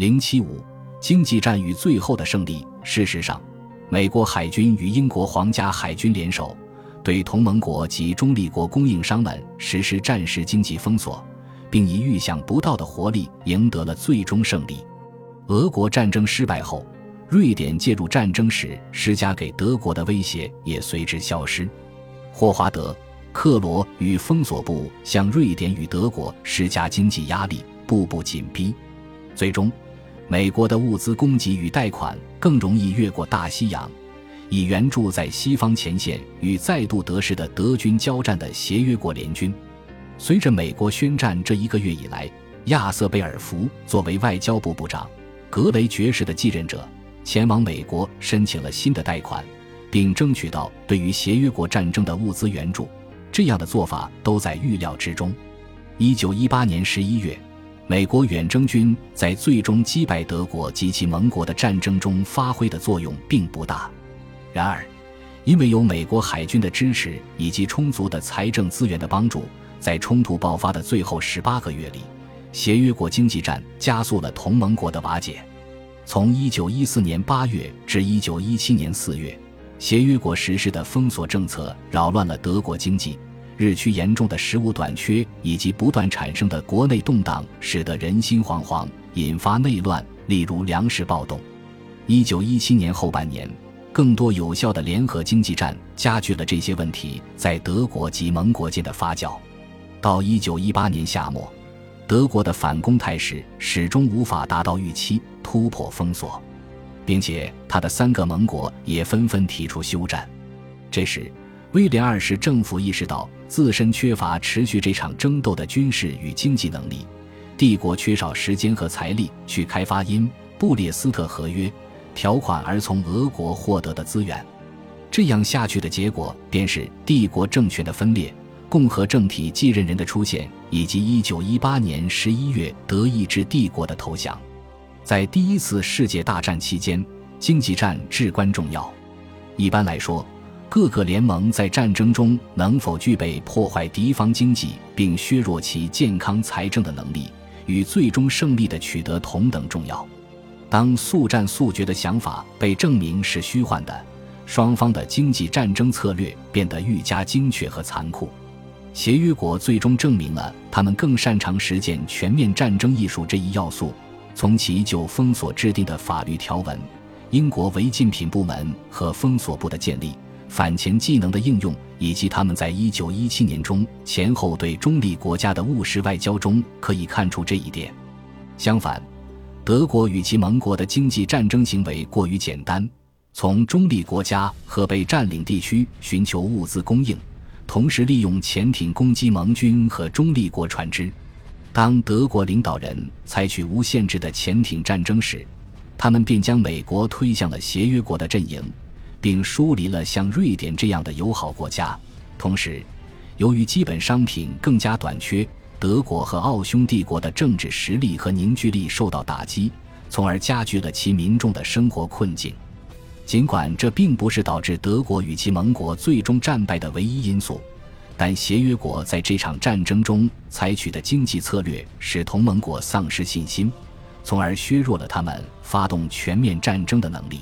零七五经济战与最后的胜利。事实上，美国海军与英国皇家海军联手，对同盟国及中立国供应商们实施战时经济封锁，并以预想不到的活力赢得了最终胜利。俄国战争失败后，瑞典介入战争时施加给德国的威胁也随之消失。霍华德·克罗与封锁部向瑞典与德国施加经济压力，步步紧逼。最终，美国的物资供给与贷款更容易越过大西洋，以援助在西方前线与再度得势的德军交战的协约国联军。随着美国宣战这一个月以来，亚瑟·贝尔福作为外交部部长，格雷爵士的继任者，前往美国申请了新的贷款，并争取到对于协约国战争的物资援助。这样的做法都在预料之中。一九一八年十一月。美国远征军在最终击败德国及其盟国的战争中发挥的作用并不大。然而，因为有美国海军的支持以及充足的财政资源的帮助，在冲突爆发的最后十八个月里，协约国经济战加速了同盟国的瓦解。从一九一四年八月至一九一七年四月，协约国实施的封锁政策扰乱了德国经济。日趋严重的食物短缺以及不断产生的国内动荡，使得人心惶惶，引发内乱，例如粮食暴动。一九一七年后半年，更多有效的联合经济战加剧了这些问题在德国及盟国间的发酵。到一九一八年夏末，德国的反攻态势始终无法达到预期，突破封锁，并且他的三个盟国也纷纷提出休战。这时，威廉二世政府意识到。自身缺乏持续这场争斗的军事与经济能力，帝国缺少时间和财力去开发因布列斯特合约条款而从俄国获得的资源。这样下去的结果便是帝国政权的分裂、共和政体继任人的出现，以及1918年11月德意志帝国的投降。在第一次世界大战期间，经济战至关重要。一般来说。各个联盟在战争中能否具备破坏敌方经济并削弱其健康财政的能力，与最终胜利的取得同等重要。当速战速决的想法被证明是虚幻的，双方的经济战争策略变得愈加精确和残酷。协约国最终证明了他们更擅长实践全面战争艺术这一要素。从其就封锁制定的法律条文、英国违禁品部门和封锁部的建立。反潜技能的应用，以及他们在一九一七年中前后对中立国家的务实外交中，可以看出这一点。相反，德国与其盟国的经济战争行为过于简单，从中立国家和被占领地区寻求物资供应，同时利用潜艇攻击盟军和中立国船只。当德国领导人采取无限制的潜艇战争时，他们便将美国推向了协约国的阵营。并疏离了像瑞典这样的友好国家。同时，由于基本商品更加短缺，德国和奥匈帝国的政治实力和凝聚力受到打击，从而加剧了其民众的生活困境。尽管这并不是导致德国与其盟国最终战败的唯一因素，但协约国在这场战争中采取的经济策略使同盟国丧失信心，从而削弱了他们发动全面战争的能力。